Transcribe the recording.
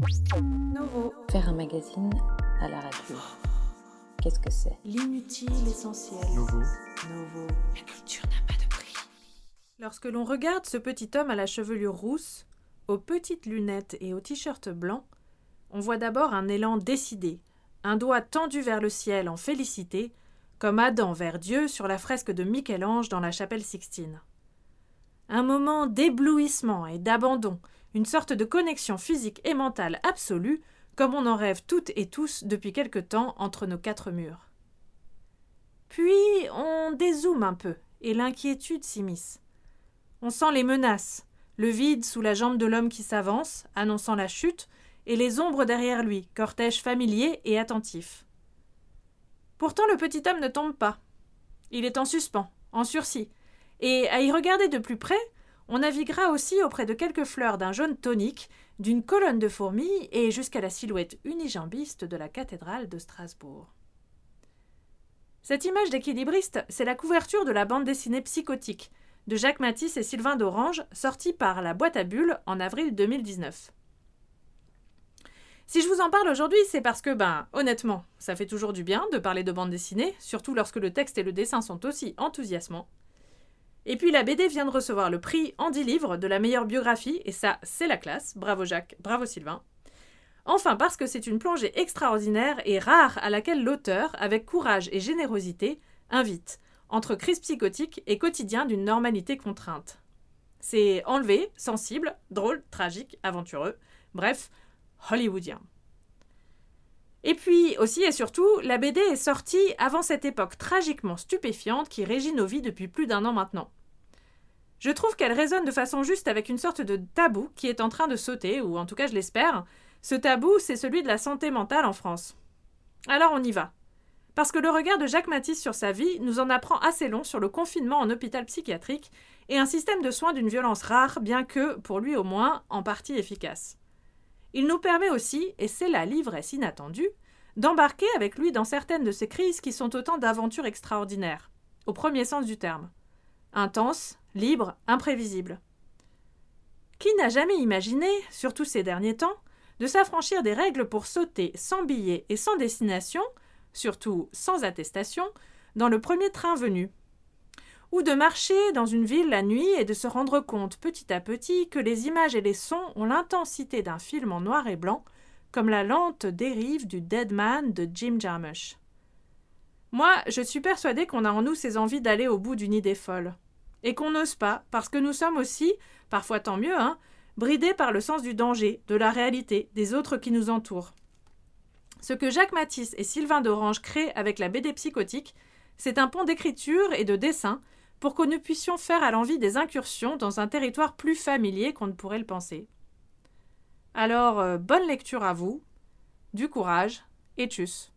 Novo. Faire un magazine à la radio. Qu'est-ce que c'est? L'inutile essentiel. Nouveau. Novo. La culture n'a pas de prix. Lorsque l'on regarde ce petit homme à la chevelure rousse, aux petites lunettes et au t-shirt blanc, on voit d'abord un élan décidé, un doigt tendu vers le ciel en félicité, comme Adam vers Dieu sur la fresque de Michel-Ange dans la chapelle Sixtine. Un moment d'éblouissement et d'abandon, une sorte de connexion physique et mentale absolue, comme on en rêve toutes et tous depuis quelque temps entre nos quatre murs. Puis on dézoome un peu, et l'inquiétude s'immisce. On sent les menaces, le vide sous la jambe de l'homme qui s'avance, annonçant la chute, et les ombres derrière lui, cortège familier et attentif. Pourtant le petit homme ne tombe pas. Il est en suspens, en sursis, et à y regarder de plus près, on naviguera aussi auprès de quelques fleurs d'un jaune tonique, d'une colonne de fourmis et jusqu'à la silhouette unijambiste de la cathédrale de Strasbourg. Cette image d'équilibriste, c'est la couverture de la bande dessinée psychotique de Jacques Matisse et Sylvain d'Orange, sortie par la boîte à bulles en avril 2019. Si je vous en parle aujourd'hui, c'est parce que, ben, honnêtement, ça fait toujours du bien de parler de bande dessinée, surtout lorsque le texte et le dessin sont aussi enthousiasmants. Et puis la BD vient de recevoir le prix Andy Livre de la meilleure biographie, et ça, c'est la classe. Bravo Jacques, bravo Sylvain. Enfin parce que c'est une plongée extraordinaire et rare à laquelle l'auteur, avec courage et générosité, invite, entre crise psychotique et quotidien d'une normalité contrainte. C'est enlevé, sensible, drôle, tragique, aventureux, bref, hollywoodien. Et puis aussi et surtout, la BD est sortie avant cette époque tragiquement stupéfiante qui régit nos vies depuis plus d'un an maintenant. Je trouve qu'elle résonne de façon juste avec une sorte de tabou qui est en train de sauter, ou en tout cas je l'espère. Ce tabou, c'est celui de la santé mentale en France. Alors on y va. Parce que le regard de Jacques Matisse sur sa vie nous en apprend assez long sur le confinement en hôpital psychiatrique et un système de soins d'une violence rare, bien que, pour lui au moins, en partie efficace. Il nous permet aussi, et c'est la l'ivresse inattendue, d'embarquer avec lui dans certaines de ces crises qui sont autant d'aventures extraordinaires, au premier sens du terme. Intense, libre, imprévisible. Qui n'a jamais imaginé, surtout ces derniers temps, de s'affranchir des règles pour sauter sans billet et sans destination, surtout sans attestation, dans le premier train venu? Ou de marcher dans une ville la nuit et de se rendre compte petit à petit que les images et les sons ont l'intensité d'un film en noir et blanc, comme la lente dérive du Dead Man de Jim Jarmusch. Moi, je suis persuadée qu'on a en nous ces envies d'aller au bout d'une idée folle. Et qu'on n'ose pas, parce que nous sommes aussi, parfois tant mieux, hein, bridés par le sens du danger, de la réalité, des autres qui nous entourent. Ce que Jacques Matisse et Sylvain d'Orange créent avec la BD psychotique, c'est un pont d'écriture et de dessin pour que nous puissions faire à l'envie des incursions dans un territoire plus familier qu'on ne pourrait le penser. Alors, euh, bonne lecture à vous, du courage et tchuss.